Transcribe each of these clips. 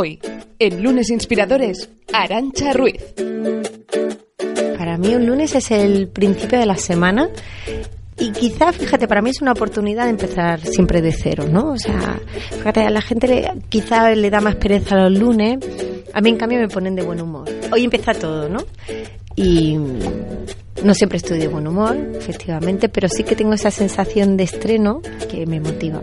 Hoy, en Lunes Inspiradores, Arancha Ruiz. Para mí un lunes es el principio de la semana y quizá, fíjate, para mí es una oportunidad de empezar siempre de cero, ¿no? O sea, fíjate, a la gente le- quizá le da más pereza los lunes, a mí en cambio me ponen de buen humor. Hoy empieza todo, ¿no? Y no siempre estoy de buen humor, efectivamente, pero sí que tengo esa sensación de estreno que me motiva.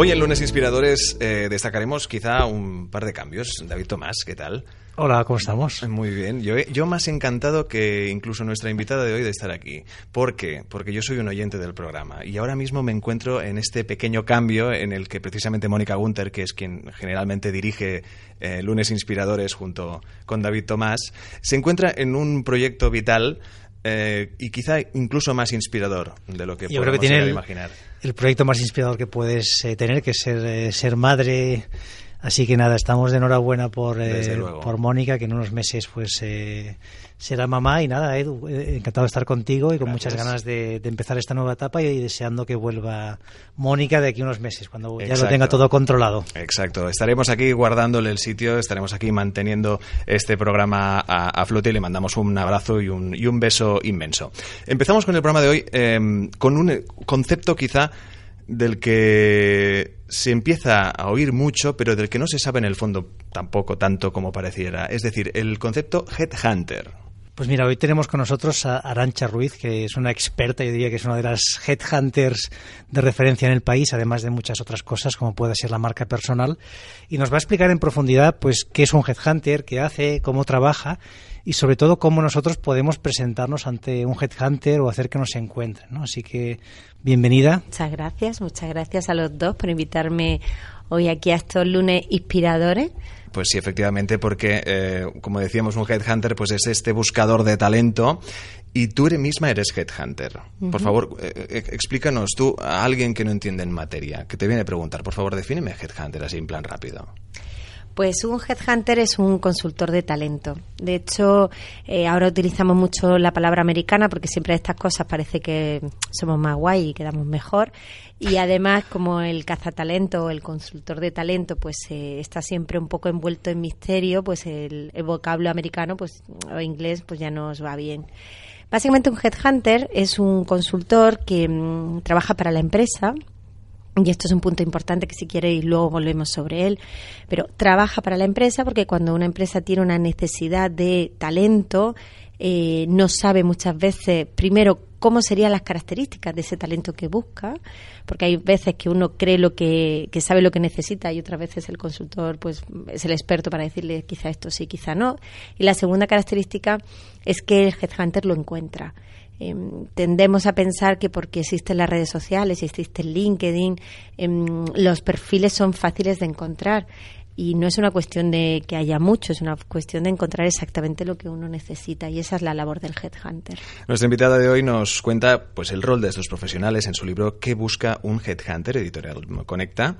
Hoy en Lunes Inspiradores eh, destacaremos quizá un par de cambios. David Tomás, ¿qué tal? Hola, ¿cómo estamos? Muy bien. Yo, yo más encantado que incluso nuestra invitada de hoy de estar aquí. ¿Por qué? Porque yo soy un oyente del programa y ahora mismo me encuentro en este pequeño cambio en el que precisamente Mónica Gunter, que es quien generalmente dirige eh, Lunes Inspiradores junto con David Tomás, se encuentra en un proyecto vital eh, y quizá incluso más inspirador de lo que Yo creo que tiene el, imaginar. el proyecto más inspirador que puedes eh, tener, que es ser, eh, ser madre. Así que nada, estamos de enhorabuena por, eh, por Mónica, que en unos meses pues eh, será mamá. Y nada, Edu, eh, encantado de estar contigo y con Gracias. muchas ganas de, de empezar esta nueva etapa y, deseando que vuelva Mónica de aquí a unos meses, cuando ya lo tenga todo controlado. Exacto, estaremos aquí guardándole el sitio, estaremos aquí manteniendo este programa a, a flote y le mandamos un abrazo y un, y un beso inmenso. Empezamos con el programa de hoy eh, con un concepto quizá del que se empieza a oír mucho, pero del que no se sabe en el fondo tampoco tanto como pareciera. Es decir, el concepto headhunter. Pues mira, hoy tenemos con nosotros a Arancha Ruiz, que es una experta, yo diría que es una de las headhunters de referencia en el país, además de muchas otras cosas, como puede ser la marca personal, y nos va a explicar en profundidad pues qué es un headhunter, qué hace, cómo trabaja y sobre todo cómo nosotros podemos presentarnos ante un headhunter o hacer que nos encuentren, ¿no? Así que bienvenida. Muchas gracias, muchas gracias a los dos por invitarme hoy aquí a estos lunes inspiradores. Pues sí, efectivamente, porque, eh, como decíamos, un headhunter pues es este buscador de talento y tú eres misma eres headhunter. Por favor, eh, eh, explícanos tú a alguien que no entiende en materia, que te viene a preguntar, por favor, defíneme headhunter así en plan rápido. Pues un headhunter es un consultor de talento. De hecho, eh, ahora utilizamos mucho la palabra americana porque siempre estas cosas parece que somos más guay y quedamos mejor. Y además, como el cazatalento o el consultor de talento, pues eh, está siempre un poco envuelto en misterio, pues el, vocablo americano, pues o inglés, pues ya nos va bien. Básicamente, un headhunter es un consultor que mm, trabaja para la empresa y esto es un punto importante que si queréis luego volvemos sobre él, pero trabaja para la empresa porque cuando una empresa tiene una necesidad de talento, eh, no sabe muchas veces, primero, cómo serían las características de ese talento que busca, porque hay veces que uno cree lo que, que sabe lo que necesita y otras veces el consultor pues es el experto para decirle quizá esto sí, quizá no. Y la segunda característica es que el headhunter lo encuentra. Eh, tendemos a pensar que porque existen las redes sociales, existe LinkedIn, em, los perfiles son fáciles de encontrar. Y no es una cuestión de que haya mucho, es una cuestión de encontrar exactamente lo que uno necesita. Y esa es la labor del headhunter. Nuestra invitada de hoy nos cuenta pues el rol de estos profesionales en su libro ¿Qué busca un headhunter? editorial Conecta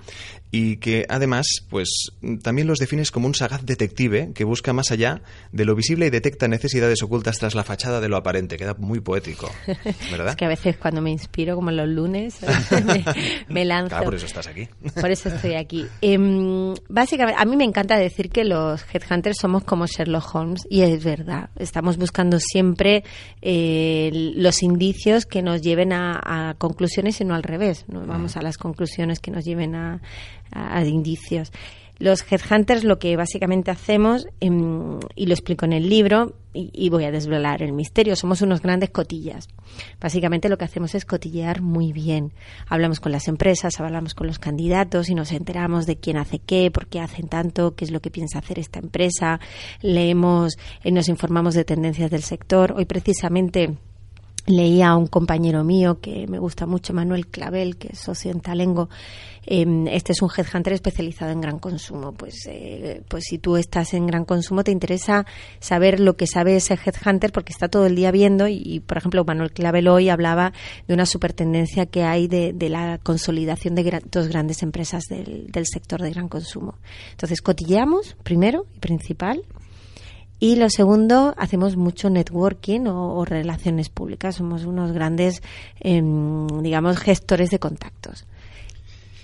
y que además pues también los defines como un sagaz detective que busca más allá de lo visible y detecta necesidades ocultas tras la fachada de lo aparente. Queda muy poético, ¿verdad? Es que a veces cuando me inspiro, como los lunes, me, me lanzo. Claro, por eso estás aquí. Por eso estoy aquí. Em, básicamente, a mí me encanta decir que los headhunters somos como Sherlock Holmes y es verdad. Estamos buscando siempre eh, los indicios que nos lleven a, a conclusiones y no al revés. No vamos a las conclusiones que nos lleven a, a- a indicios. Los headhunters lo que básicamente hacemos, em, y lo explico en el libro, y, voy a desvelar el misterio, somos unos grandes cotillas. Básicamente lo que hacemos es cotillear muy bien. Hablamos con las empresas, hablamos con los candidatos y nos enteramos de quién hace qué, por qué hacen tanto, qué es lo que piensa hacer esta empresa. Leemos, eh, nos informamos de tendencias del sector. Hoy precisamente leía a un compañero mío que me gusta mucho, Manuel Clavel, que es socio en Talengo. Em, este es un headhunter especializado en gran consumo. Pues, eh, pues si tú estás en gran consumo, te interesa saber lo que sabe ese headhunter porque está todo el día viendo. Y, por ejemplo, Manuel Clavel hoy hablaba de una supertendencia que hay de, la consolidación de dos grandes empresas del, del sector de gran consumo. Entonces, cotilleamos, primero y principal, y lo segundo, hacemos mucho networking o, relaciones públicas. Somos unos grandes, em, digamos, gestores de contactos.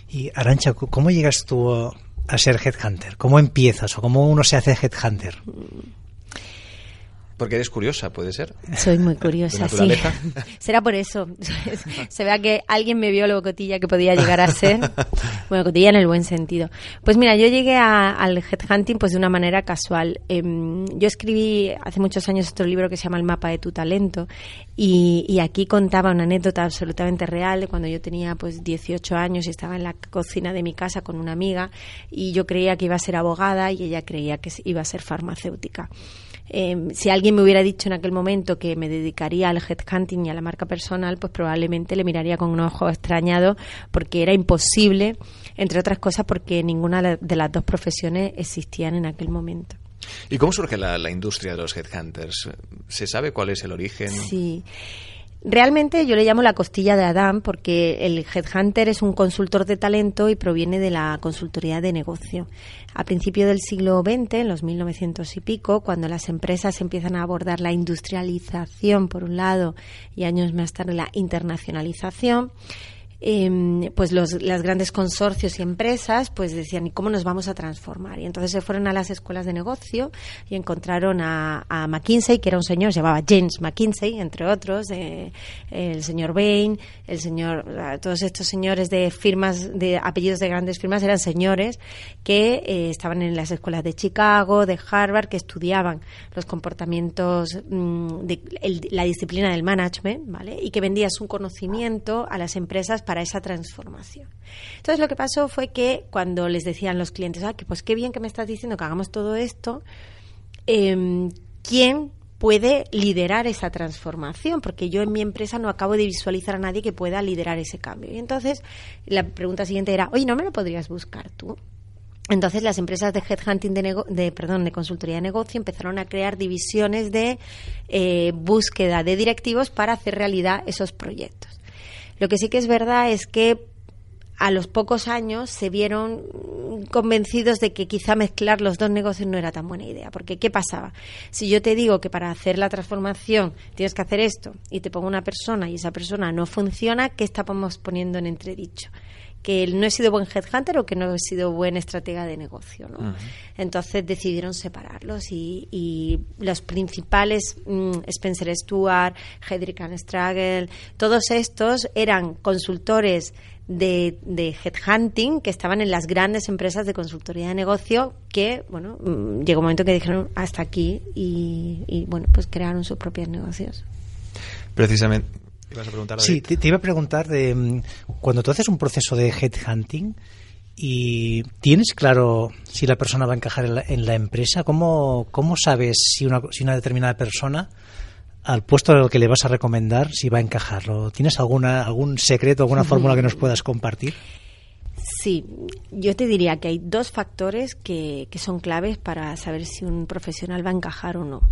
Y Arancha, ¿cómo llegas tú a ser headhunter? ¿Cómo empiezas o cómo uno se hace headhunter? Porque eres curiosa, puede ser. Soy muy curiosa, sí. Será por eso. Se vea que alguien me vio lo cotilla que podía llegar a ser. Bueno, cotilla en el buen sentido. Pues mira, yo llegué al headhunting pues de una manera casual. Em, yo escribí hace muchos años otro libro que se llama El mapa de tu talento y, y, aquí contaba una anécdota absolutamente real de cuando yo tenía pues 18 años y estaba en la cocina de mi casa con una amiga y yo creía que iba a ser abogada y ella creía que iba a ser farmacéutica. Em, si alguien me hubiera dicho en aquel momento que me dedicaría al headhunting y a la marca personal, pues probablemente le miraría con un ojo extrañado porque era imposible, entre otras cosas porque ninguna de las dos profesiones existían en aquel momento. ¿Y cómo surge la, la industria de los headhunters? ¿Se sabe cuál es el origen? Sí. Realmente yo le llamo la costilla de Adán porque el headhunter es un consultor de talento y proviene de la consultoría de negocio. A principios del siglo XX, en los 1900 y pico, cuando las empresas empiezan a abordar la industrialización por un lado y años más tarde la internacionalización, Em, pues los las grandes consorcios y empresas pues decían, ¿y cómo nos vamos a transformar? Y entonces se fueron a las escuelas de negocio y encontraron a, a McKinsey, que era un señor, se llamaba James McKinsey, entre otros, eh, el señor Bain, el señor, todos estos señores de firmas, de apellidos de grandes firmas, eran señores que eh, estaban en las escuelas de Chicago, de Harvard, que estudiaban los comportamientos mm, de la disciplina del management, ¿vale? Y que vendían su conocimiento a las empresas para esa transformación. Entonces lo que pasó fue que cuando les decían los clientes, ah, que pues qué bien que me estás diciendo que hagamos todo esto, eh, ¿quién puede liderar esa transformación? Porque yo en mi empresa no acabo de visualizar a nadie que pueda liderar ese cambio. Y entonces la pregunta siguiente era, oye, ¿no me lo podrías buscar tú? Entonces las empresas de headhunting de, de, perdón, de consultoría de negocio empezaron a crear divisiones de eh, búsqueda de directivos para hacer realidad esos proyectos. Lo que sí que es verdad es que a los pocos años se vieron convencidos de que quizá mezclar los dos negocios no era tan buena idea. Porque, ¿qué pasaba? Si yo te digo que para hacer la transformación tienes que hacer esto y te pongo una persona y esa persona no funciona, ¿qué estamos poniendo en entredicho? Que no he sido buen headhunter o que no he sido buen estratega de negocio. ¿no? Entonces decidieron separarlos y, los principales, mm, Spencer Stuart, Hedrick and Stragel, todos estos eran consultores de, de, headhunting que estaban en las grandes empresas de consultoría de negocio que, bueno, mm, llegó un momento que dijeron hasta aquí y, y bueno, pues crearon sus propios negocios. Precisamente, sí, te, iba a preguntar de mm, cuando tú haces un proceso de headhunting y tienes claro si la persona va a encajar en la, empresa, ¿cómo, ¿cómo, sabes si una, si una determinada persona al puesto al que le vas a recomendar si va a encajarlo? ¿Tienes alguna, algún secreto, alguna fórmula que nos puedas compartir? Sí, yo te diría que hay dos factores que, que son claves para saber si un profesional va a encajar o no.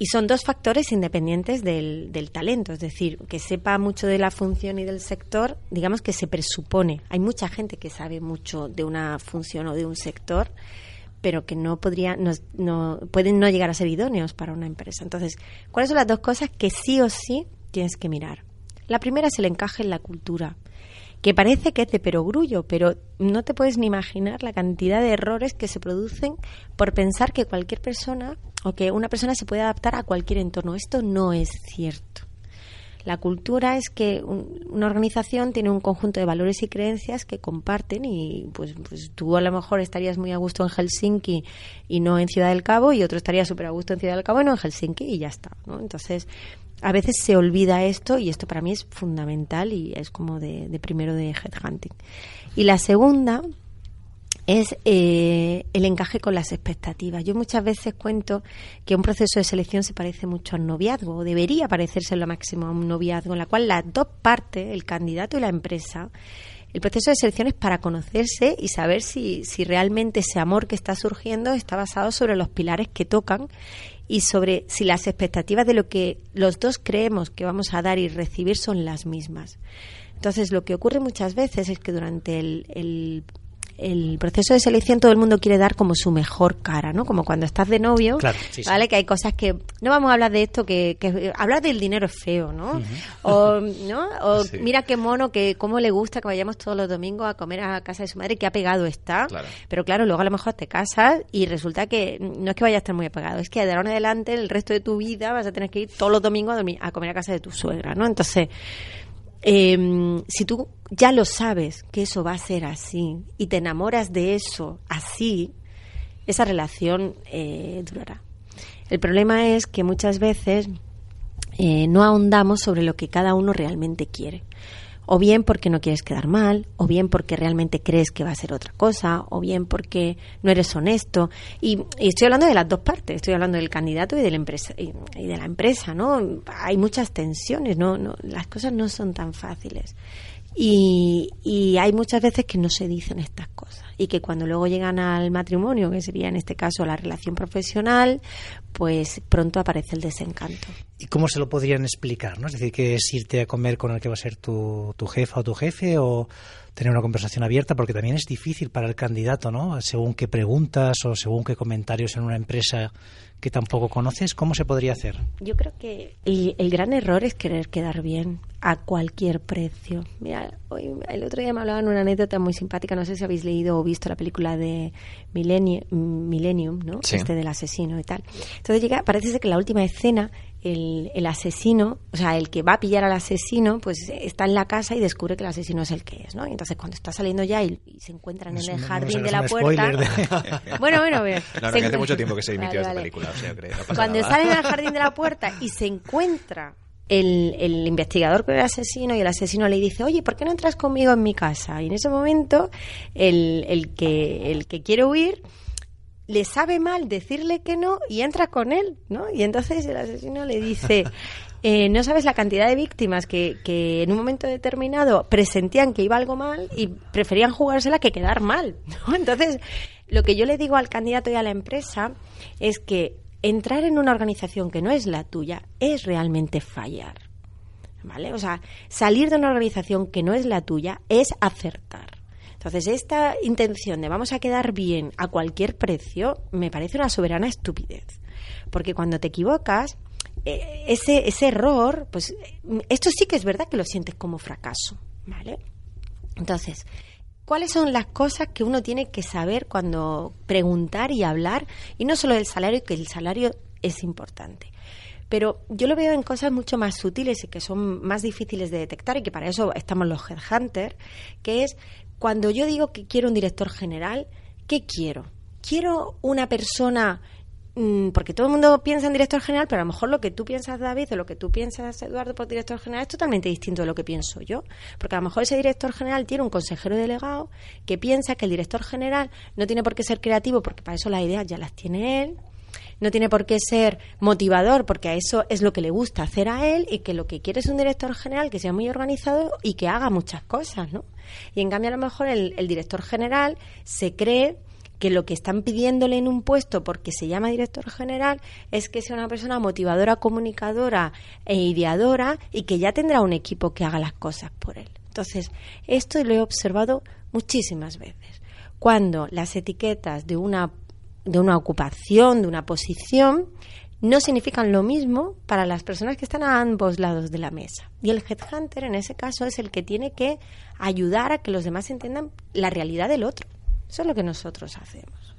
Y son dos factores independientes del, del, talento, es decir, que sepa mucho de la función y del sector, digamos que se presupone. Hay mucha gente que sabe mucho de una función o de un sector, pero que no podría, no, no, pueden no llegar a ser idóneos para una empresa. Entonces, ¿cuáles son las dos cosas que sí o sí tienes que mirar? La primera es el encaje en la cultura que parece que es de perogrullo, pero no te puedes ni imaginar la cantidad de errores que se producen por pensar que cualquier persona o que una persona se puede adaptar a cualquier entorno. Esto no es cierto. La cultura es que una organización tiene un conjunto de valores y creencias que comparten y pues, pues, tú a lo mejor estarías muy a gusto en Helsinki y no en Ciudad del Cabo y otro estaría súper a gusto en Ciudad del Cabo y no en Helsinki y ya está. ¿no? Entonces, a veces se olvida esto y esto para mí es fundamental y es como de, primero de headhunting. Y la segunda es eh, el encaje con las expectativas. Yo muchas veces cuento que un proceso de selección se parece mucho al noviazgo, o debería parecerse lo máximo a un noviazgo, en la cual las dos partes, el candidato y la empresa, el proceso de selección es para conocerse y saber si, si realmente ese amor que está surgiendo está basado sobre los pilares que tocan y sobre si las expectativas de lo que los dos creemos que vamos a dar y recibir son las mismas. Entonces, lo que ocurre muchas veces es que durante el el proceso de selección todo el mundo quiere dar como su mejor cara, ¿no? Como cuando estás de novio, ¿vale? Que hay cosas que no vamos a hablar de esto que, que hablar del dinero es feo, ¿no? O no, o mira qué mono que cómo le gusta que vayamos todos los domingos a comer a casa de su madre, qué apegado está. Pero claro, luego a lo mejor te casas y resulta que no es que vaya a estar muy apegado, es que de ahora en adelante el resto de tu vida vas a tener que ir todos los domingos a, dormir, a comer a casa de tu suegra, ¿no? Entonces, eh, si tú ya lo sabes que eso va a ser así y te enamoras de eso así, esa relación eh, durará. El problema es que muchas veces eh, no ahondamos sobre lo que cada uno realmente quiere o bien porque no quieres quedar mal, o bien porque realmente crees que va a ser otra cosa, o bien porque no eres honesto. Y, estoy hablando de las dos partes, estoy hablando del candidato y de la empresa, y, de la empresa, ¿no? Hay muchas tensiones, ¿no? no las cosas no son tan fáciles. Y, y hay muchas veces que no se dicen estas cosas y que cuando luego llegan al matrimonio, que sería en este caso la relación profesional, pues pronto aparece el desencanto. ¿Y cómo se lo podrían explicar? ¿no? Es decir, que es irte a comer con el que va a ser tu, tu jefa o tu jefe o tener una conversación abierta, porque también es difícil para el candidato, ¿no? Según qué preguntas o según qué comentarios en una empresa que tampoco conoces, ¿cómo se podría hacer? Yo creo que el, gran error es querer quedar bien a cualquier precio. Mira, hoy, el otro día me hablaban una anécdota muy simpática, no sé si habéis leído o visto la película de Millennium, Millennium ¿no? Este del asesino y tal. Entonces llega, parece ser que la última escena el, el, asesino, o sea, el que va a pillar al asesino, pues está en la casa y descubre que el asesino es el que es, ¿no? Y entonces cuando está saliendo ya y, se encuentran en el jardín de la puerta... bueno, bueno, bueno. No, no, hace mucho tiempo que se emitió esta película, o sea, creo, Cuando sale en el jardín de la puerta y se encuentra el, el, investigador con el asesino y el asesino le dice, oye, ¿por qué no entras conmigo en mi casa? Y en ese momento el, el, que, el que quiere huir le sabe mal decirle que no y entra con él, ¿no? Y entonces el asesino le dice, eh, no sabes la cantidad de víctimas que, que, en un momento determinado presentían que iba algo mal y preferían jugársela que quedar mal, ¿no? Entonces, lo que yo le digo al candidato y a la empresa es que entrar en una organización que no es la tuya es realmente fallar, ¿vale? O sea, salir de una organización que no es la tuya es acertar. Entonces, esta intención de vamos a quedar bien a cualquier precio me parece una soberana estupidez. Porque cuando te equivocas, eh, ese, ese error, pues esto sí que es verdad que lo sientes como fracaso, ¿vale? Entonces, ¿cuáles son las cosas que uno tiene que saber cuando preguntar y hablar? Y no solo del salario, que el salario es importante. Pero yo lo veo en cosas mucho más sutiles y que son más difíciles de detectar y que para eso estamos los headhunters, que es cuando yo digo que quiero un director general, ¿qué quiero? Quiero una persona mm, porque todo el mundo piensa en director general, pero a lo mejor lo que tú piensas, David, o lo que tú piensas, Eduardo, por director general es totalmente distinto de lo que pienso yo. Porque a lo mejor ese director general tiene un consejero delegado que piensa que el director general no tiene por qué ser creativo, porque para eso las ideas ya las tiene él, no tiene por qué ser motivador, porque a eso es lo que le gusta hacer a él y que lo que quiere es un director general que sea muy organizado y que haga muchas cosas, ¿no? Y en cambio a lo mejor el, el director general se cree que lo que están pidiéndole en un puesto porque se llama director general es que sea una persona motivadora, comunicadora e ideadora y que ya tendrá un equipo que haga las cosas por él. Entonces, esto lo he observado muchísimas veces. Cuando las etiquetas de una de una ocupación, de una posición, no significan lo mismo para las personas que están a ambos lados de la mesa. Y el headhunter en ese caso es el que tiene que ayudar a que los demás entiendan la realidad del otro. Eso es lo que nosotros hacemos.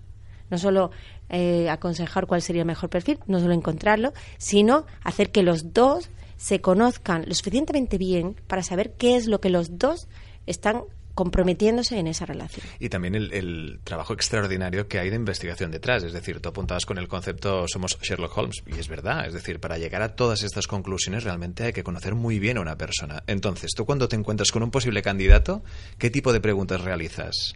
No solo eh, aconsejar cuál sería el mejor perfil, no solo encontrarlo, sino hacer que los dos se conozcan lo suficientemente bien para saber qué es lo que los dos están comprometiéndose en esa relación. Y también el, trabajo extraordinario que hay de investigación detrás. Es decir, tú apuntabas con el concepto somos Sherlock Holmes, y es verdad. Es decir, para llegar a todas estas conclusiones realmente hay que conocer muy bien a una persona. Entonces, tú cuando te encuentras con un posible candidato, ¿qué tipo de preguntas realizas?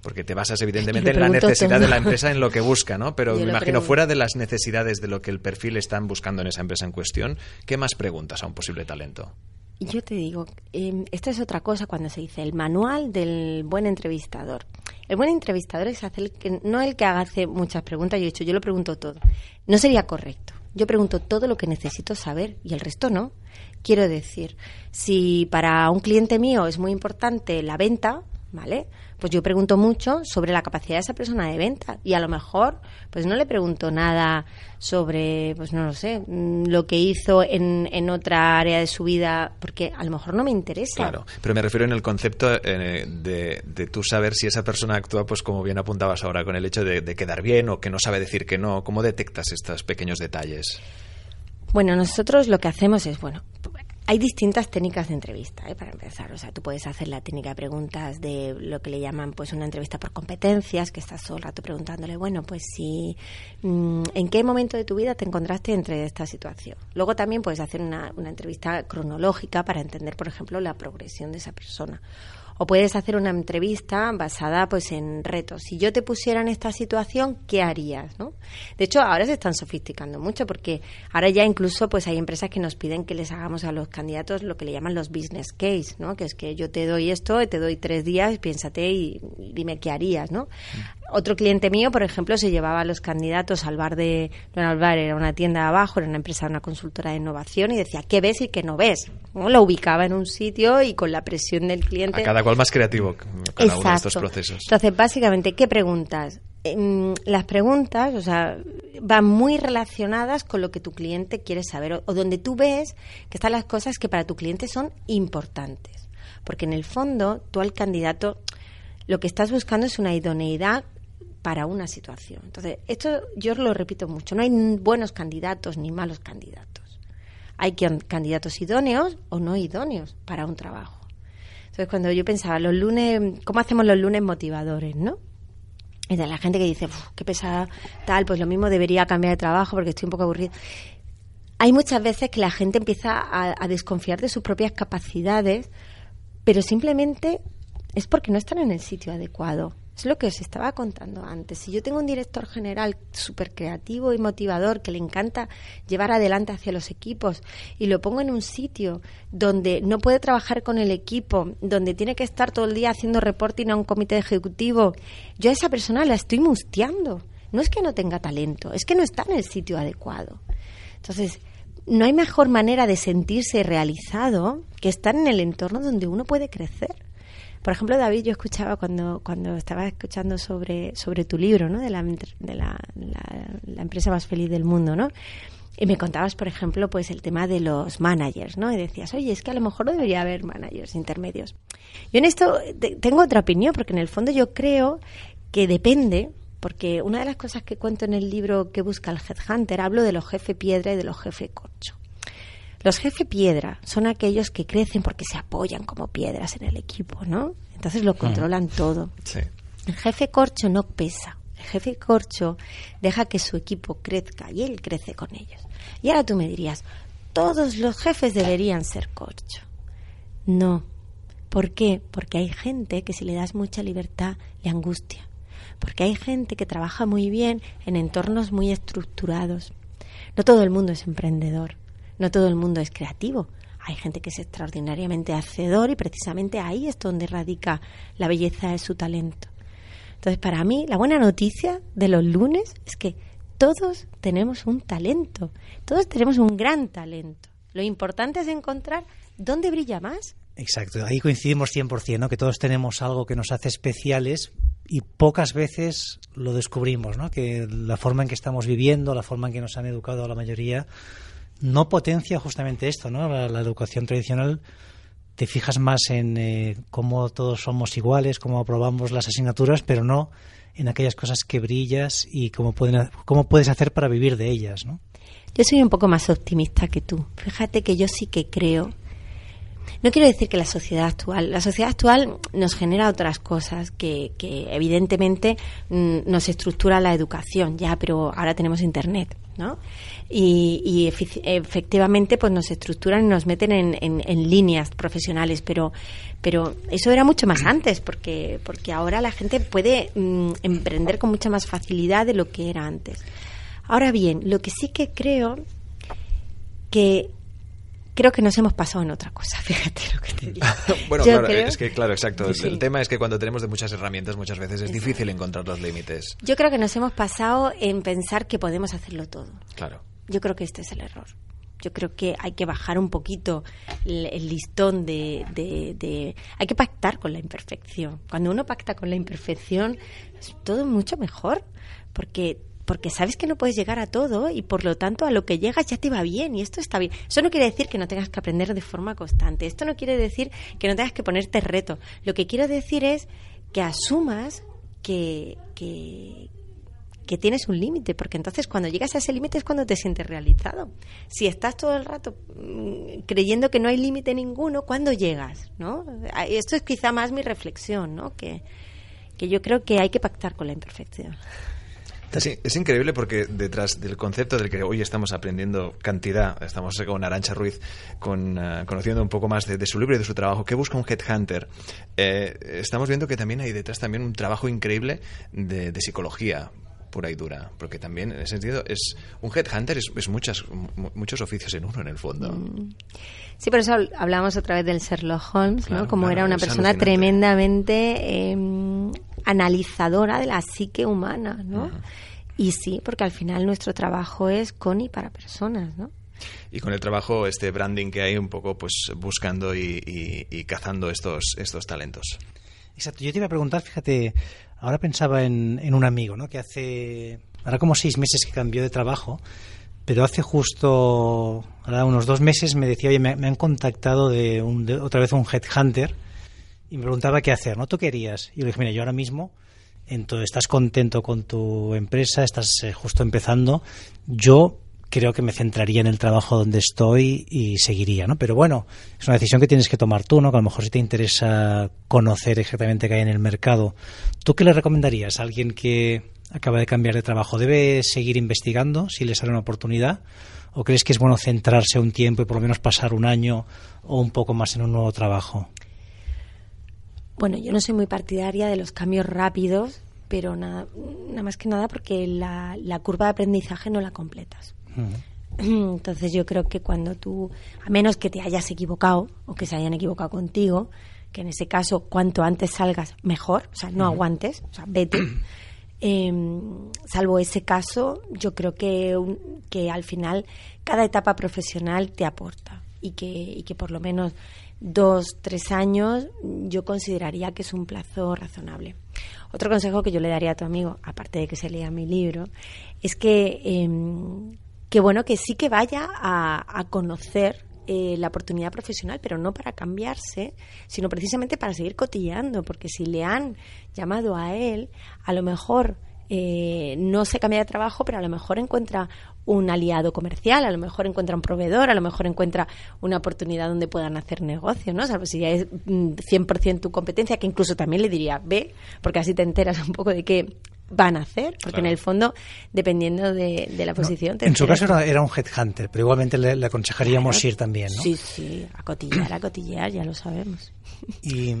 Porque te basas evidentemente en la necesidad de la empresa, en lo que busca, ¿no? Pero me imagino fuera de las necesidades de lo que el perfil están buscando en esa empresa en cuestión, ¿qué más preguntas a un posible talento? Yo te digo, eh, esta es otra cosa cuando se dice el manual del buen entrevistador. El buen entrevistador es hacer que, no el que hace muchas preguntas, yo he dicho, yo lo pregunto todo. No sería correcto. Yo pregunto todo lo que necesito saber y el resto no. Quiero decir, si para un cliente mío es muy importante la venta, ¿vale? Pues yo pregunto mucho sobre la capacidad de esa persona de venta y a lo mejor pues no le pregunto nada sobre, pues no lo sé, mm, lo que hizo en, en otra área de su vida porque a lo mejor no me interesa. Claro, pero me refiero en el concepto eh, de, de tú saber si esa persona actúa, pues como bien apuntabas ahora, con el hecho de, de quedar bien o que no sabe decir que no. ¿Cómo detectas estos pequeños detalles? Bueno, nosotros lo que hacemos es, bueno, hay distintas técnicas de entrevista, ¿eh? para empezar. O sea, tú puedes hacer la técnica de preguntas de lo que le llaman pues una entrevista por competencias, que estás todo el rato preguntándole, bueno, pues si, mm, ¿en qué momento de tu vida te encontraste entre esta situación? Luego también puedes hacer una, una entrevista cronológica para entender, por ejemplo, la progresión de esa persona o puedes hacer una entrevista basada pues en retos. Si yo te pusiera en esta situación, ¿qué harías? ¿no? De hecho, ahora se están sofisticando mucho porque ahora ya incluso pues hay empresas que nos piden que les hagamos a los candidatos lo que le llaman los business case, ¿no? que es que yo te doy esto, y te doy tres días, piénsate y, dime qué harías. ¿no? Otro cliente mío, por ejemplo, se llevaba a los candidatos al bar de Donald Bar, era una tienda abajo, era una empresa, una consultora de innovación, y decía, ¿qué ves y qué no ves? ¿No? Lo ubicaba en un sitio y con la presión del cliente. A cada cual más creativo cada uno de estos procesos. Entonces, básicamente, ¿qué preguntas? Em, las preguntas, o sea, van muy relacionadas con lo que tu cliente quiere saber o, o donde tú ves que están las cosas que para tu cliente son importantes. Porque en el fondo, tú al candidato lo que estás buscando es una idoneidad para una situación. Entonces, esto yo lo repito mucho, no hay buenos candidatos ni malos candidatos. Hay candidatos idóneos o no idóneos para un trabajo. Entonces, cuando yo pensaba, los lunes, ¿cómo hacemos los lunes motivadores, no? Y de la gente que dice, qué pesada, tal, pues lo mismo debería cambiar de trabajo porque estoy un poco aburrido. Hay muchas veces que la gente empieza a desconfiar de sus propias capacidades, pero simplemente es porque no están en el sitio adecuado. Es lo que os estaba contando antes. Si yo tengo un director general súper creativo y motivador que le encanta llevar adelante hacia los equipos y lo pongo en un sitio donde no puede trabajar con el equipo, donde tiene que estar todo el día haciendo reporting a un comité ejecutivo, yo a esa persona la estoy musteando. No es que no tenga talento, es que no está en el sitio adecuado. Entonces, no hay mejor manera de sentirse realizado que estar en el entorno donde uno puede crecer. Por ejemplo, David, yo escuchaba cuando, cuando estaba escuchando sobre, sobre tu libro, ¿no? De, la, de la, empresa más feliz del mundo, ¿no? Y me contabas, por ejemplo, pues el tema de los managers, ¿no? Y decías, oye, es que a lo mejor no debería haber managers intermedios. Yo en esto tengo otra opinión, porque en el fondo yo creo que depende, porque una de las cosas que cuento en el libro que busca el Headhunter, hablo de los jefe piedra y de los jefe corcho. Los jefe piedra son aquellos que crecen porque se apoyan como piedras en el equipo, ¿no? Entonces lo controlan todo. Sí. El jefe corcho no pesa. El jefe corcho deja que su equipo crezca y él crece con ellos. Y ahora tú me dirías, todos los jefes deberían ser corcho. No. ¿Por qué? Porque hay gente que si le das mucha libertad le angustia. Porque hay gente que trabaja muy bien en entornos muy estructurados. No todo el mundo es emprendedor. No todo el mundo es creativo. Hay gente que es extraordinariamente hacedor y precisamente ahí es donde radica la belleza de su talento. Entonces, para mí, la buena noticia de los lunes es que todos tenemos un talento, todos tenemos un gran talento. Lo importante es encontrar dónde brilla más. Exacto, ahí coincidimos 100%, ¿no? que todos tenemos algo que nos hace especiales y pocas veces lo descubrimos, ¿no? que la forma en que estamos viviendo, la forma en que nos han educado a la mayoría, no potencia justamente esto, ¿no? La, educación tradicional te fijas más en eh, cómo todos somos iguales, cómo aprobamos las asignaturas, pero no en aquellas cosas que brillas y cómo, pueden, cómo puedes hacer para vivir de ellas, ¿no? Yo soy un poco más optimista que tú. Fíjate que yo sí que creo no quiero decir que la sociedad actual, la sociedad actual nos genera otras cosas que, que evidentemente mm, nos estructura la educación, ya, pero ahora tenemos internet, ¿no? Y, efectivamente pues nos estructuran y nos meten en, en, líneas profesionales, pero, pero eso era mucho más antes, porque, porque ahora la gente puede mm, emprender con mucha más facilidad de lo que era antes. Ahora bien, lo que sí que creo que creo que nos hemos pasado en otra cosa, fíjate lo que te digo. bueno, claro, es que, claro, exacto. El tema es que cuando tenemos de muchas herramientas, muchas veces es difícil encontrar los límites. Yo creo que nos hemos pasado en pensar que podemos hacerlo todo. Claro. Yo creo que este es el error. Yo creo que hay que bajar un poquito el, listón de, de, Hay que pactar con la imperfección. Cuando uno pacta con la imperfección, es todo mucho mejor. Porque porque sabes que no puedes llegar a todo y por lo tanto a lo que llegas ya te va bien y esto está bien. Eso no quiere decir que no tengas que aprender de forma constante, esto no quiere decir que no tengas que ponerte reto. Lo que quiero decir es que asumas que, que, tienes un límite, porque entonces cuando llegas a ese límite es cuando te sientes realizado. Si estás todo el rato mm, creyendo que no hay límite ninguno, ¿cuándo llegas? ¿no? Esto es quizá más mi reflexión, ¿no? que, que yo creo que hay que pactar con la imperfección. Sí, es increíble porque detrás del concepto del que hoy estamos aprendiendo cantidad, estamos con Arancha Ruiz, con, eh, conociendo un poco más de, su libro y de su trabajo, ¿qué busca un headhunter? Eh, estamos viendo que también hay detrás también un trabajo increíble de, psicología pura y dura, porque también en ese sentido es un headhunter es, es muchas, muchos oficios en uno en el fondo. Mm. Sí, por eso hablamos otra vez del Sherlock Holmes, ¿no? Como era una persona tremendamente em, analizadora de la psique humana, ¿no? Y sí, porque al final nuestro trabajo es con y para personas, ¿no? Y con el trabajo, este branding que hay un poco pues buscando y, cazando estos, estos talentos. Exacto. Yo te iba a preguntar, fíjate, ahora pensaba en, en un amigo, ¿no? Que hace, ahora como seis meses que cambió de trabajo, pero hace justo, ahora unos dos meses me decía, oye, me, han contactado de, un, de, otra vez un headhunter y me preguntaba qué hacer, ¿no? ¿Tú querías? Y le dije, mira, yo ahora mismo entonces, estás contento con tu empresa, estás eh, justo empezando. Yo creo que me centraría en el trabajo donde estoy y seguiría, ¿no? Pero bueno, es una decisión que tienes que tomar tú, ¿no? Que a lo mejor si te interesa conocer exactamente qué hay en el mercado, ¿tú qué le recomendarías a alguien que acaba de cambiar de trabajo? ¿Debe seguir investigando si le sale una oportunidad? ¿O crees que es bueno centrarse un tiempo y por lo menos pasar un año o un poco más en un nuevo trabajo? Bueno, yo no soy muy partidaria de los cambios rápidos, pero nada, nada más que nada porque la, curva de aprendizaje no la completas. Entonces yo creo que cuando tú, a menos que te hayas equivocado o que se hayan equivocado contigo, que en ese caso cuanto antes salgas mejor, o sea, no aguantes, o sea, vete. Em, salvo ese caso, yo creo que, que al final cada etapa profesional te aporta y que, y que por lo menos dos, tres años, yo consideraría que es un plazo razonable. Otro consejo que yo le daría a tu amigo, aparte de que se lea mi libro, es que, em, que bueno, que sí que vaya a, conocer eh, la oportunidad profesional, pero no para cambiarse, sino precisamente para seguir cotilleando, porque si le han llamado a él, a lo mejor eh, no se cambia de trabajo, pero a lo mejor encuentra un aliado comercial, a lo mejor encuentra un proveedor, a lo mejor encuentra una oportunidad donde puedan hacer negocio, ¿no? Salvo si ya es 100% mm, tu competencia, que incluso también le diría, ve, porque así te enteras un poco de qué van a hacer, porque en el fondo, dependiendo de, la posición... en su caso era, un headhunter, pero igualmente le, aconsejaríamos ir también, ¿no? Sí, sí, a cotillear, a cotillear, ya lo sabemos. Y...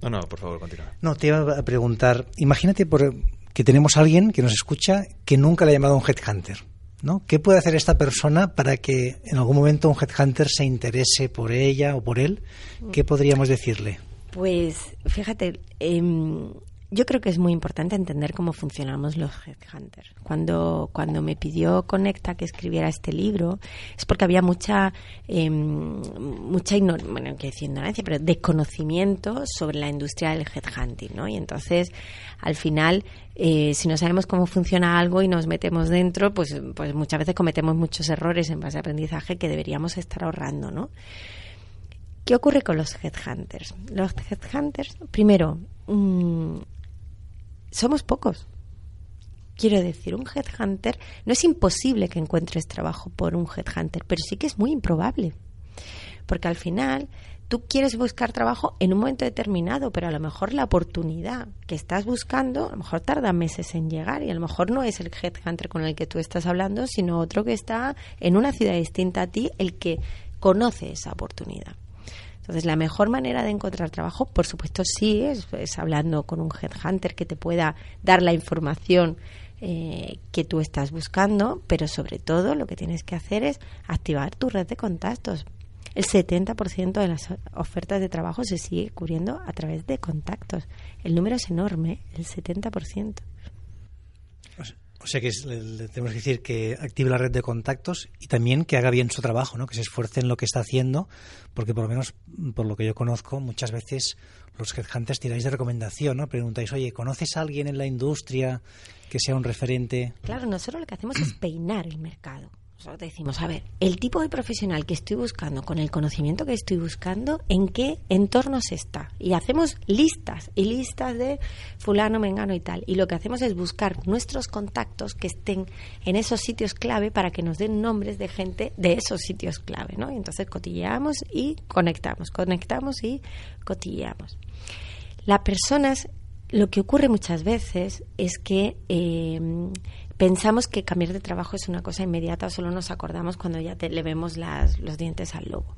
No, no, por favor, continúa. No, te iba a preguntar, imagínate por que tenemos a alguien que nos escucha que nunca le ha llamado a un headhunter. ¿no? ¿Qué puede hacer esta persona para que en algún momento un headhunter se interese por ella o por él? ¿Qué podríamos decirle? Pues fíjate, em, yo creo que es muy importante entender cómo funcionamos los headhunters. Cuando, cuando me pidió Conecta que escribiera este libro, es porque había mucha, eh, mucha bueno, que decir ignorancia, pero desconocimiento sobre la industria del headhunting, ¿no? Y entonces, al final, eh, si no sabemos cómo funciona algo y nos metemos dentro, pues, pues muchas veces cometemos muchos errores en base a aprendizaje que deberíamos estar ahorrando, ¿no? ¿Qué ocurre con los headhunters? Los headhunters, primero, mm, somos pocos. Quiero decir, un headhunter, no es imposible que encuentres trabajo por un headhunter, pero sí que es muy improbable. Porque al final tú quieres buscar trabajo en un momento determinado, pero a lo mejor la oportunidad que estás buscando, a lo mejor tarda meses en llegar y a lo mejor no es el headhunter con el que tú estás hablando, sino otro que está en una ciudad distinta a ti, el que conoce esa oportunidad. Entonces, la mejor manera de encontrar trabajo, por supuesto, sí es, hablando con un headhunter que te pueda dar la información eh, que tú estás buscando, pero sobre todo lo que tienes que hacer es activar tu red de contactos. El 70% de las ofertas de trabajo se sigue cubriendo a través de contactos. El número es enorme, el 70%. O sea que le, tenemos que decir que active la red de contactos y también que haga bien su trabajo, ¿no? que se esfuerce en lo que está haciendo, porque por lo menos por lo que yo conozco, muchas veces los headhunters tiráis de recomendación, ¿no? Preguntáis, oye, ¿conoces a alguien en la industria que sea un referente? Claro, nosotros lo que hacemos es peinar el mercado. Nosotros decimos, a ver, el tipo de profesional que estoy buscando, con el conocimiento que estoy buscando, ¿en qué entornos está? Y hacemos listas y listas de fulano, mengano y tal. Y lo que hacemos es buscar nuestros contactos que estén en esos sitios clave para que nos den nombres de gente de esos sitios clave, ¿no? Y entonces cotilleamos y conectamos, conectamos y cotilleamos. Las personas lo que ocurre muchas veces es que eh, pensamos que cambiar de trabajo es una cosa inmediata, solo nos acordamos cuando ya le vemos las, los dientes al lobo.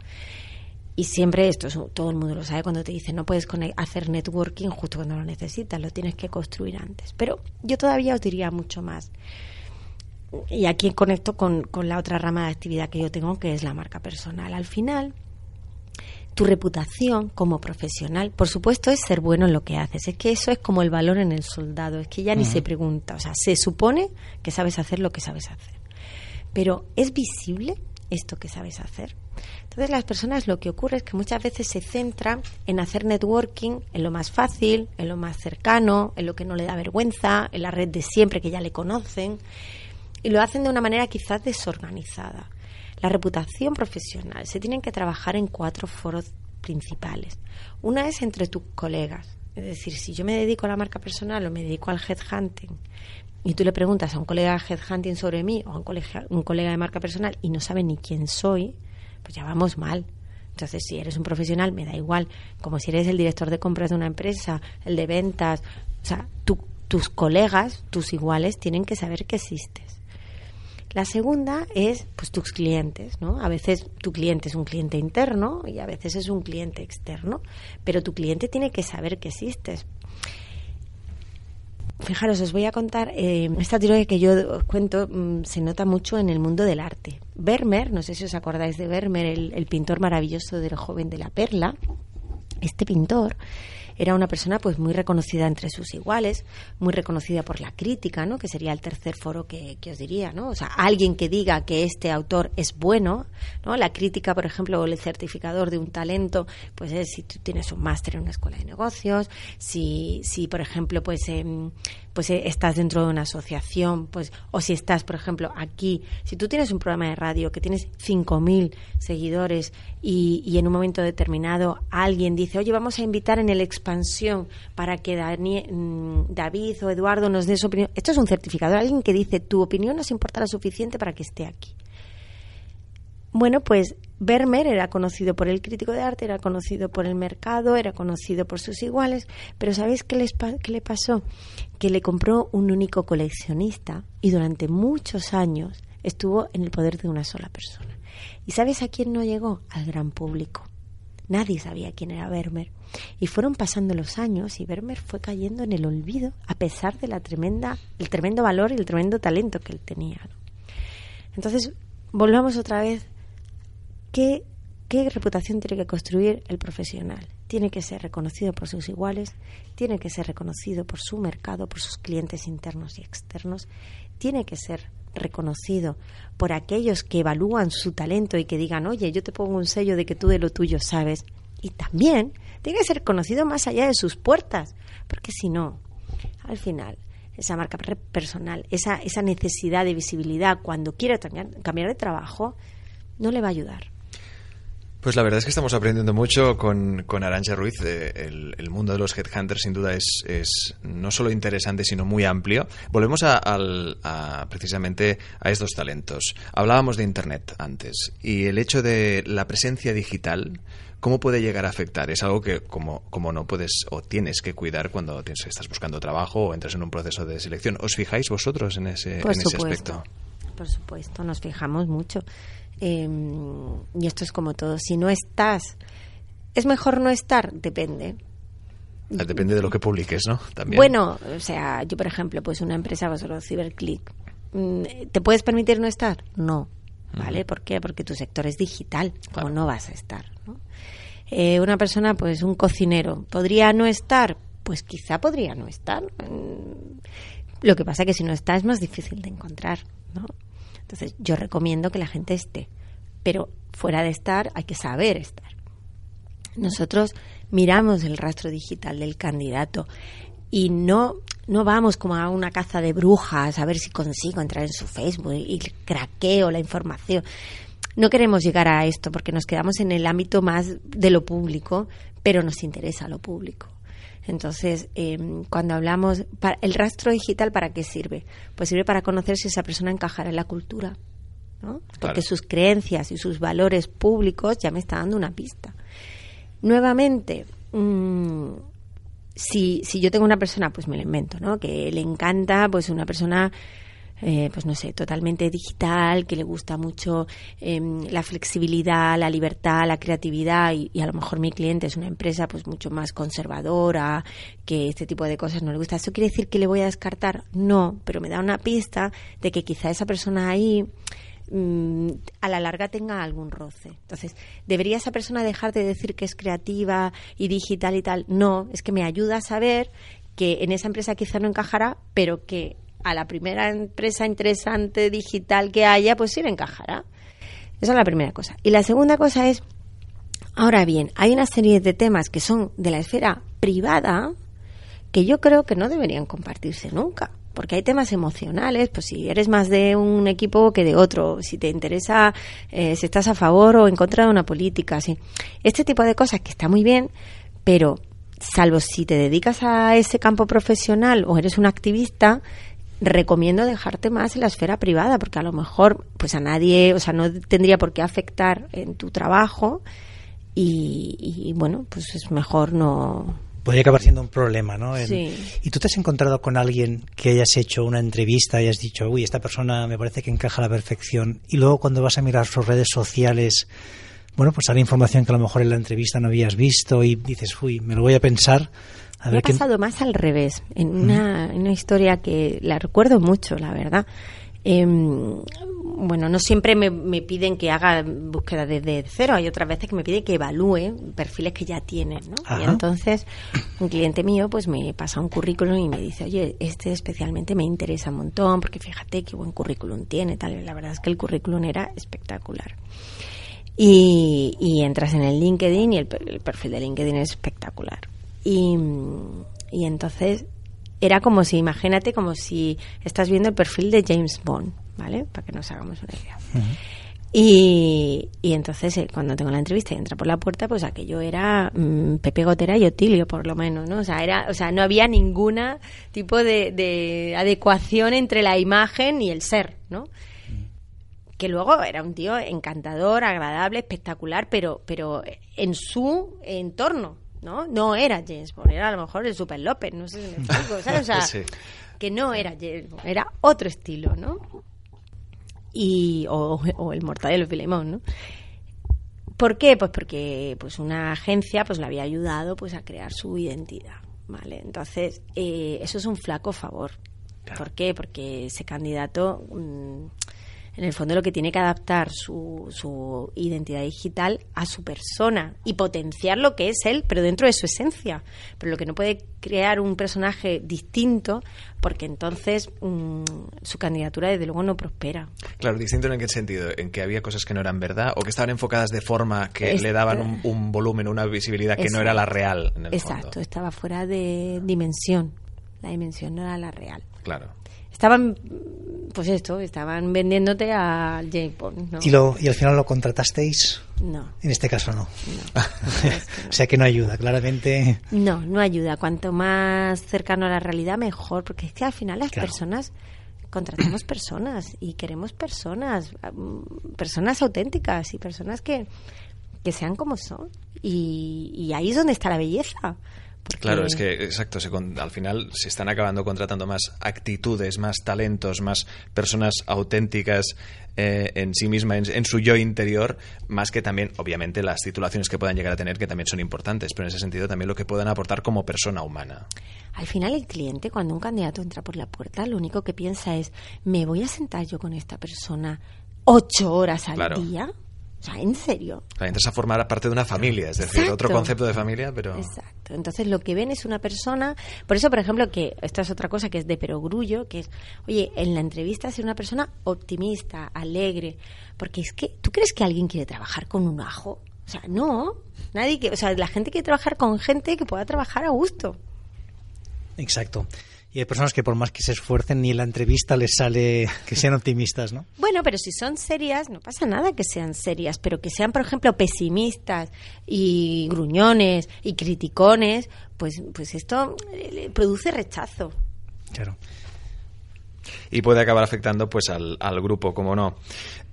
Y siempre esto, todo el mundo lo sabe, cuando te dicen no puedes hacer networking justo cuando lo necesitas, lo tienes que construir antes. Pero yo todavía os diría mucho más. Y aquí conecto con, con la otra rama de actividad que yo tengo, que es la marca personal. Al final, tu reputación como profesional, por supuesto, es ser bueno en lo que haces. Es que eso es como el valor en el soldado, es que ya ni se pregunta. O sea, se supone que sabes hacer lo que sabes hacer. Pero ¿es visible esto que sabes hacer? Entonces las personas lo que ocurre es que muchas veces se centran en hacer networking en lo más fácil, en lo más cercano, en lo que no le da vergüenza, en la red de siempre que ya le conocen, y lo hacen de una manera quizás desorganizada. La reputación profesional se tiene que trabajar en cuatro foros principales. Una es entre tus colegas. Es decir, si yo me dedico a la marca personal o me dedico al headhunting y tú le preguntas a un colega de headhunting sobre mí o a un colega, un colega de marca personal y no sabe ni quién soy, pues ya vamos mal. Entonces, si eres un profesional, me da igual. Como si eres el director de compras de una empresa, el de ventas. O sea, tus colegas, tus iguales, tienen que saber que existes. La segunda es pues tus clientes, ¿no? A veces tu cliente es un cliente interno y a veces es un cliente externo, pero tu cliente tiene que saber que existes. Fijaros, os voy a contar, eh, esta teoría que yo os cuento mm, se nota mucho en el mundo del arte. Vermeer, no sé si os acordáis de Vermeer, el, el pintor maravilloso del joven de la perla, este pintor era una persona pues muy reconocida entre sus iguales, muy reconocida por la crítica, ¿no? Que sería el tercer foro que, os diría, ¿no? O sea, alguien que diga que este autor es bueno, ¿no? La crítica, por ejemplo, o el certificador de un talento, pues es si tú tienes un máster en una escuela de negocios, si, si por ejemplo, pues em, pues eh, estás dentro de una asociación, pues, o si estás, por ejemplo, aquí, si tú tienes un programa de radio que tienes 5.000 seguidores y, y, en un momento determinado alguien dice, oye, vamos a invitar en el expansión para que mm, David o Eduardo nos dé su opinión. Esto es un certificador, alguien que dice, tu opinión nos importa lo suficiente para que esté aquí. Bueno, pues Vermeer era conocido por el crítico de arte, era conocido por el mercado, era conocido por sus iguales, pero ¿sabéis qué, qué le pasó? Que le compró un único coleccionista y durante muchos años estuvo en el poder de una sola persona. ¿Y sabes a quién no llegó? Al gran público. Nadie sabía quién era Vermeer. Y fueron pasando los años y Vermeer fue cayendo en el olvido a pesar de la tremenda, el tremendo valor y el tremendo talento que él tenía. Entonces, volvamos otra vez ¿Qué, reputación tiene que construir el profesional? Tiene que ser reconocido por sus iguales, tiene que ser reconocido por su mercado, por sus clientes internos y externos, tiene que ser reconocido por aquellos que evalúan su talento y que digan, oye, yo te pongo un sello de que tú de lo tuyo sabes. Y también tiene que ser conocido más allá de sus puertas, porque si no, al final, esa marca personal, esa, esa necesidad de visibilidad cuando quiere cambiar de trabajo, no le va a ayudar. Pues la verdad es que estamos aprendiendo mucho con, con Arancha Ruiz. Eh, el, mundo de los headhunters sin duda es, es, no solo interesante, sino muy amplio. Volvemos a, a, precisamente a estos talentos. Hablábamos de Internet antes y el hecho de la presencia digital, ¿cómo puede llegar a afectar? Es algo que como, como no puedes o tienes que cuidar cuando estás buscando trabajo o entras en un proceso de selección. ¿Os fijáis vosotros en ese, en ese aspecto? Por supuesto, nos fijamos mucho. Em, y esto es como todo. Si no estás, ¿es mejor no estar? Depende. Ah, depende de lo que publiques, ¿no? También. Bueno, o sea, yo por ejemplo, pues una empresa, solo Cyberclick, mm, ¿te puedes permitir no estar? No. ¿Vale? ¿Por qué? Porque tu sector es digital, como no vas a estar. Eh, una persona, pues un cocinero, ¿podría no estar? Pues quizá podría no estar. Mm, lo que pasa es que si no está es más difícil de encontrar, ¿no? Entonces, yo recomiendo que la gente esté, pero fuera de estar hay que saber estar. Nosotros miramos el rastro digital del candidato y no, no vamos como a una caza de brujas a ver si consigo entrar en su Facebook y craqueo la información. No queremos llegar a esto porque nos quedamos en el ámbito más de lo público, pero nos interesa lo público. Entonces, em, cuando hablamos, ¿el rastro digital para qué sirve? Pues sirve para conocer si esa persona encajará en la cultura, ¿no? Porque sus creencias y sus valores públicos ya me están dando una pista. Nuevamente, mm, si, si yo tengo una persona, pues me lo invento, ¿no? Que le encanta, pues una persona eh, pues no sé, totalmente digital, que le gusta mucho em, la flexibilidad, la libertad, la creatividad y, a lo mejor mi cliente es una empresa pues mucho más conservadora, que este tipo de cosas no le gusta. ¿Eso quiere decir que le voy a descartar? No, pero me da una pista de que quizá esa persona ahí mm, a la larga tenga algún roce. Entonces, ¿debería esa persona dejar de decir que es creativa y digital y tal? No, es que me ayuda a saber que en esa empresa quizá no encajará, pero que a la primera empresa interesante digital que haya, pues sí le encajará. Esa es la primera cosa. Y la segunda cosa es, ahora bien, hay una serie de temas que son de la esfera privada que yo creo que no deberían compartirse nunca. Porque hay temas emocionales, pues si eres más de un equipo que de otro, si te interesa, eh, si estás a favor o en contra de una política, sí. Este tipo de cosas que está muy bien, pero salvo si te dedicas a ese campo profesional o eres un activista, recomiendo dejarte más en la esfera privada, porque a lo mejor, pues a nadie, o sea, no tendría por qué afectar en tu trabajo y, bueno, pues es mejor no. Podría acabar siendo un problema, ¿no? sí. ¿Y tú te has encontrado con alguien que hayas hecho una entrevista y has dicho, uy, esta persona me parece que encaja a la perfección, y luego cuando vas a mirar sus redes sociales, bueno, pues sale información que a lo mejor en la entrevista no habías visto y dices, uy, me lo voy a pensar me ha pasado más al revés, en una, una, historia que la recuerdo mucho, la verdad. Em, bueno, no siempre me, me, piden que haga búsqueda desde cero, hay otras veces que me piden que evalúe perfiles que ya tienen, ¿no? Y entonces un cliente mío pues me pasa un currículum y me dice, oye, este especialmente me interesa un montón porque fíjate qué buen currículum tiene, tal. La verdad es que el currículum era espectacular. Y, y entras en el LinkedIn y el perfil de LinkedIn es espectacular. Y, y entonces era como si, imagínate, como si estás viendo el perfil de James Bond, ¿vale? Para que nos hagamos una idea. Y, y, entonces, eh, cuando tengo la entrevista y entra por la puerta, pues aquello era mm, Pepe Gotera y Otilio, por lo menos, ¿no? O sea, era, o sea no había ninguna tipo de, de adecuación entre la imagen y el ser, ¿no? Que luego era un tío encantador, agradable, espectacular, pero, pero en su entorno, ¿no? No era James Bond, era a lo mejor el Super López, no sé si me explico, ¿sabes? O sea, que no era James Bond, era otro estilo, ¿no? Y, o, el Mortadelo Filemón, ¿no? ¿Por qué? Pues porque pues una agencia pues le había ayudado pues a crear su identidad, ¿vale? Entonces, eh, eso es un flaco favor. ¿Por qué? Porque ese candidato... Mm, en el fondo lo que tiene que adaptar su, su identidad digital a su persona y potenciar lo que es él, pero dentro de su esencia. Pero lo que no puede crear un personaje distinto, porque entonces mm, su candidatura desde luego no prospera. Claro, distinto en qué sentido, en que había cosas que no eran verdad o que estaban enfocadas de forma que le daban un, volumen, una visibilidad que no era la real. En el Exacto, estaba fuera de dimensión. La dimensión no era la real. Claro estaban pues esto, estaban vendiéndote a James Bond. ¿no? ¿Y, lo, ¿Y al final lo contratasteis? No. En este caso no. no. o sea que no ayuda, claramente. No, no ayuda. Cuanto más cercano a la realidad, mejor, porque es que al final las Claro. personas contratamos personas y queremos personas, mm, personas auténticas y personas que, que sean como son. Y, y ahí es donde está la belleza. Porque- Claro, es que, exacto, se con- al final se están acabando contratando más actitudes, más talentos, más personas auténticas eh, en sí mismas, en, en su yo interior, más que también, obviamente, las titulaciones que puedan llegar a tener, que también son importantes, pero en ese sentido también lo que puedan aportar como persona humana. Al final el cliente, cuando un candidato entra por la puerta, lo único que piensa es, ¿me voy a sentar yo con esta persona ocho horas al Claro. día? O sea, ¿en serio? O sea, entras a formar parte de una familia, es decir, Exacto. otro concepto de familia, pero... Exacto. Entonces lo que ven es una persona. Por eso, por ejemplo, que esta es otra cosa que es de perogrullo, que es, oye, en la entrevista ser una persona optimista, alegre. Porque es que, ¿tú crees que alguien quiere trabajar con un ajo? O sea, no. Nadie que, o sea, la gente quiere trabajar con gente que pueda trabajar a gusto. Exacto. Y hay personas que por más que se esfuercen ni en la entrevista les sale que sean optimistas, ¿no? Bueno, pero si son serias, no pasa nada que sean serias, pero que sean, por ejemplo, pesimistas y gruñones y criticones, pues, pues esto eh, produce rechazo. Claro. Y puede acabar afectando pues al, al grupo, como no.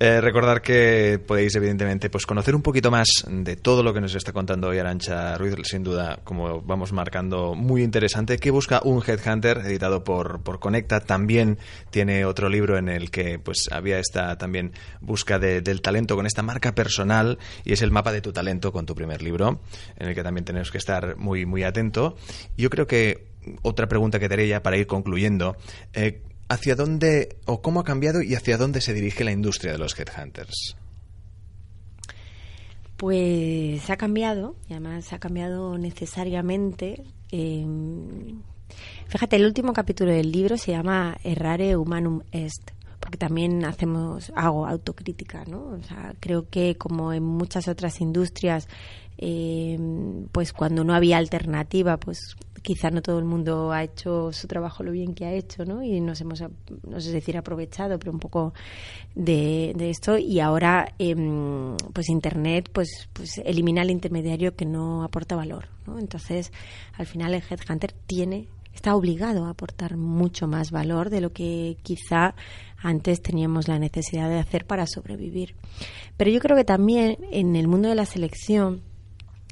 Eh, recordar que podéis evidentemente pues conocer un poquito más de todo lo que nos está contando hoy Arancha Ruiz, sin duda, como vamos marcando, muy interesante, que busca un Headhunter, editado por, por Conecta. También tiene otro libro en el que pues había esta también busca de- del talento con esta marca personal y es el mapa de tu talento con tu primer libro, en el que también tenemos que estar muy, muy atento. Yo creo que otra pregunta que te haría ya para ir concluyendo. eh, ¿Hacia dónde o cómo ha cambiado y hacia dónde se dirige la industria de los headhunters? Pues ha cambiado, y además ha cambiado necesariamente. Eh, fíjate, el último capítulo del libro se llama Errare Humanum Est, porque también hacemos, hago autocrítica, ¿no? O sea, creo que como en muchas otras industrias, eh, pues cuando no había alternativa, pues quizá no todo el mundo ha hecho su trabajo lo bien que ha hecho, ¿no? Y nos hemos, no sé decir aprovechado, pero un poco de, de esto. Y ahora, em, pues Internet, pues, pues elimina el intermediario que no aporta valor, ¿no? Entonces, al final el headhunter tiene, está obligado a aportar mucho más valor de lo que quizá antes teníamos la necesidad de hacer para sobrevivir. Pero yo creo que también en el mundo de la selección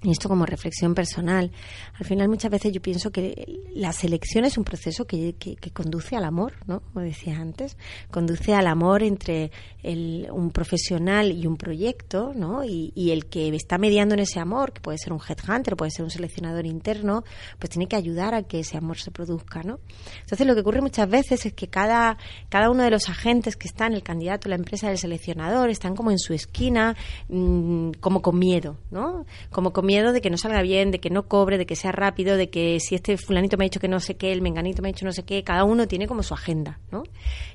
y esto como reflexión personal, al final muchas veces yo pienso que la selección es un proceso que, que- que conduce al amor, ¿no? Como decía antes, conduce al amor entre el- un profesional y un proyecto, ¿no? Y, y el que está mediando en ese amor, que puede ser un headhunter, puede ser un seleccionador interno, pues tiene que ayudar a que ese amor se produzca, ¿no? Entonces lo que ocurre muchas veces es que cada, cada uno de los agentes que están, el candidato, la empresa, el seleccionador, están como en su esquina, mm, como con miedo, ¿no? Como con miedo de que no salga bien, de que no cobre, de que sea rápido, de que si este fulanito me ha dicho que no sé qué, el menganito me ha dicho no sé qué, cada uno tiene como su agenda, ¿no?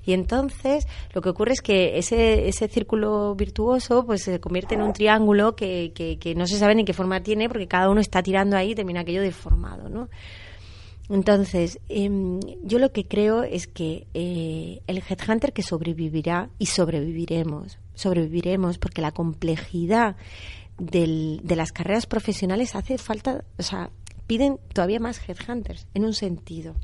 Y entonces lo que ocurre es que ese, ese círculo virtuoso pues se convierte en un triángulo que, que, que no se sabe ni qué forma tiene porque cada uno está tirando ahí y termina aquello deformado, ¿no? Entonces, em, yo lo que creo es que eh, el headhunter que sobrevivirá y sobreviviremos, sobreviviremos porque la complejidad del- de las carreras profesionales hace falta, o sea, piden todavía más headhunters en un sentido.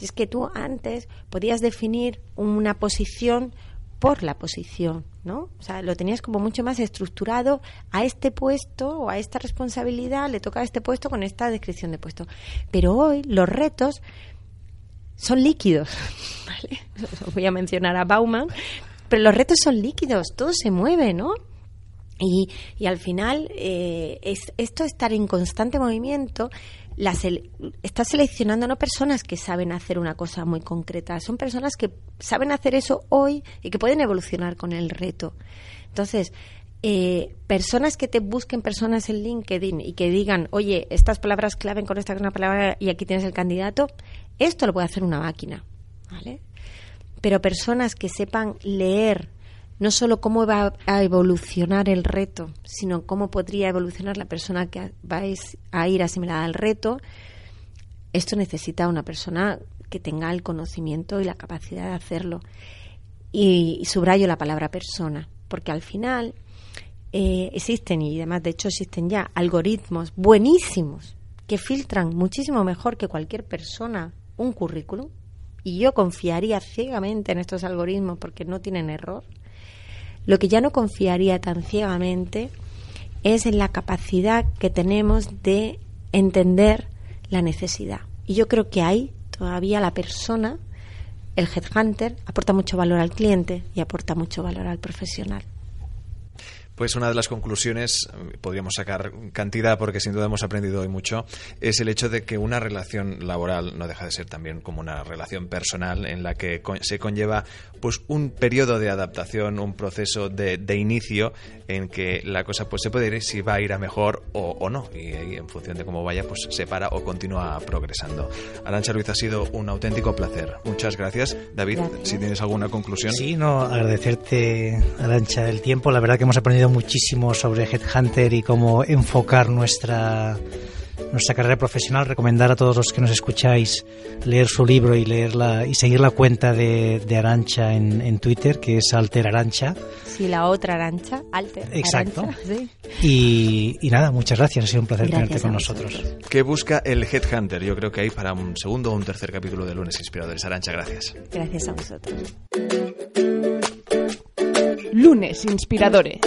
Y es que tú antes podías definir una posición por la posición, ¿no? O sea, lo tenías como mucho más estructurado a este puesto o a esta responsabilidad, le toca a este puesto con esta descripción de puesto. Pero hoy los retos son líquidos, ¿vale? Voy a mencionar a Bauman, pero los retos son líquidos, todo se mueve, ¿no? Y, y al final, eh, es, esto estar en constante movimiento, la sele- está seleccionando no personas que saben hacer una cosa muy concreta, son personas que saben hacer eso hoy y que pueden evolucionar con el reto. Entonces, eh, personas que te busquen personas en LinkedIn y que digan, oye, estas palabras claven con esta una palabra y aquí tienes el candidato, esto lo puede hacer una máquina, ¿vale? Pero personas que sepan leer no solo cómo va a evolucionar el reto, sino cómo podría evolucionar la persona que va a ir asimilada al reto, esto necesita una persona que tenga el conocimiento y la capacidad de hacerlo. Y, subrayo la palabra persona, porque al final eh, existen, y además de hecho existen ya, algoritmos buenísimos que filtran muchísimo mejor que cualquier persona un currículum. Y yo confiaría ciegamente en estos algoritmos porque no tienen error. Lo que ya no confiaría tan ciegamente es en la capacidad que tenemos de entender la necesidad. Y yo creo que ahí todavía la persona, el headhunter, aporta mucho valor al cliente y aporta mucho valor al profesional. Pues una de las conclusiones, podríamos sacar cantidad porque sin duda hemos aprendido hoy mucho, es el hecho de que una relación laboral no deja de ser también como una relación personal en la que se conlleva pues un periodo de adaptación, un proceso de, inicio en que la cosa pues se puede ir si va a ir a mejor o, no y, en función de cómo vaya pues se para o continúa progresando. Arancha Luis ha sido un auténtico placer. Muchas gracias. David, si tienes alguna conclusión. Sí, no, agradecerte Arancha el tiempo. La verdad que hemos aprendido muchísimo sobre Headhunter y cómo enfocar nuestra nuestra carrera profesional, recomendar a todos los que nos escucháis leer su libro y leerla y seguir la cuenta de, de Arancha en, en, Twitter, que es Alter Arancha. Sí, la otra Arancha, Alter. Exacto. y, y, nada, muchas gracias, ha sido un placer tenerte con nosotros. ¿Qué busca el Headhunter? Yo creo que hay para un segundo o un tercer capítulo de Lunes Inspiradores. Arancha, gracias. Gracias a vosotros. Lunes Inspiradores.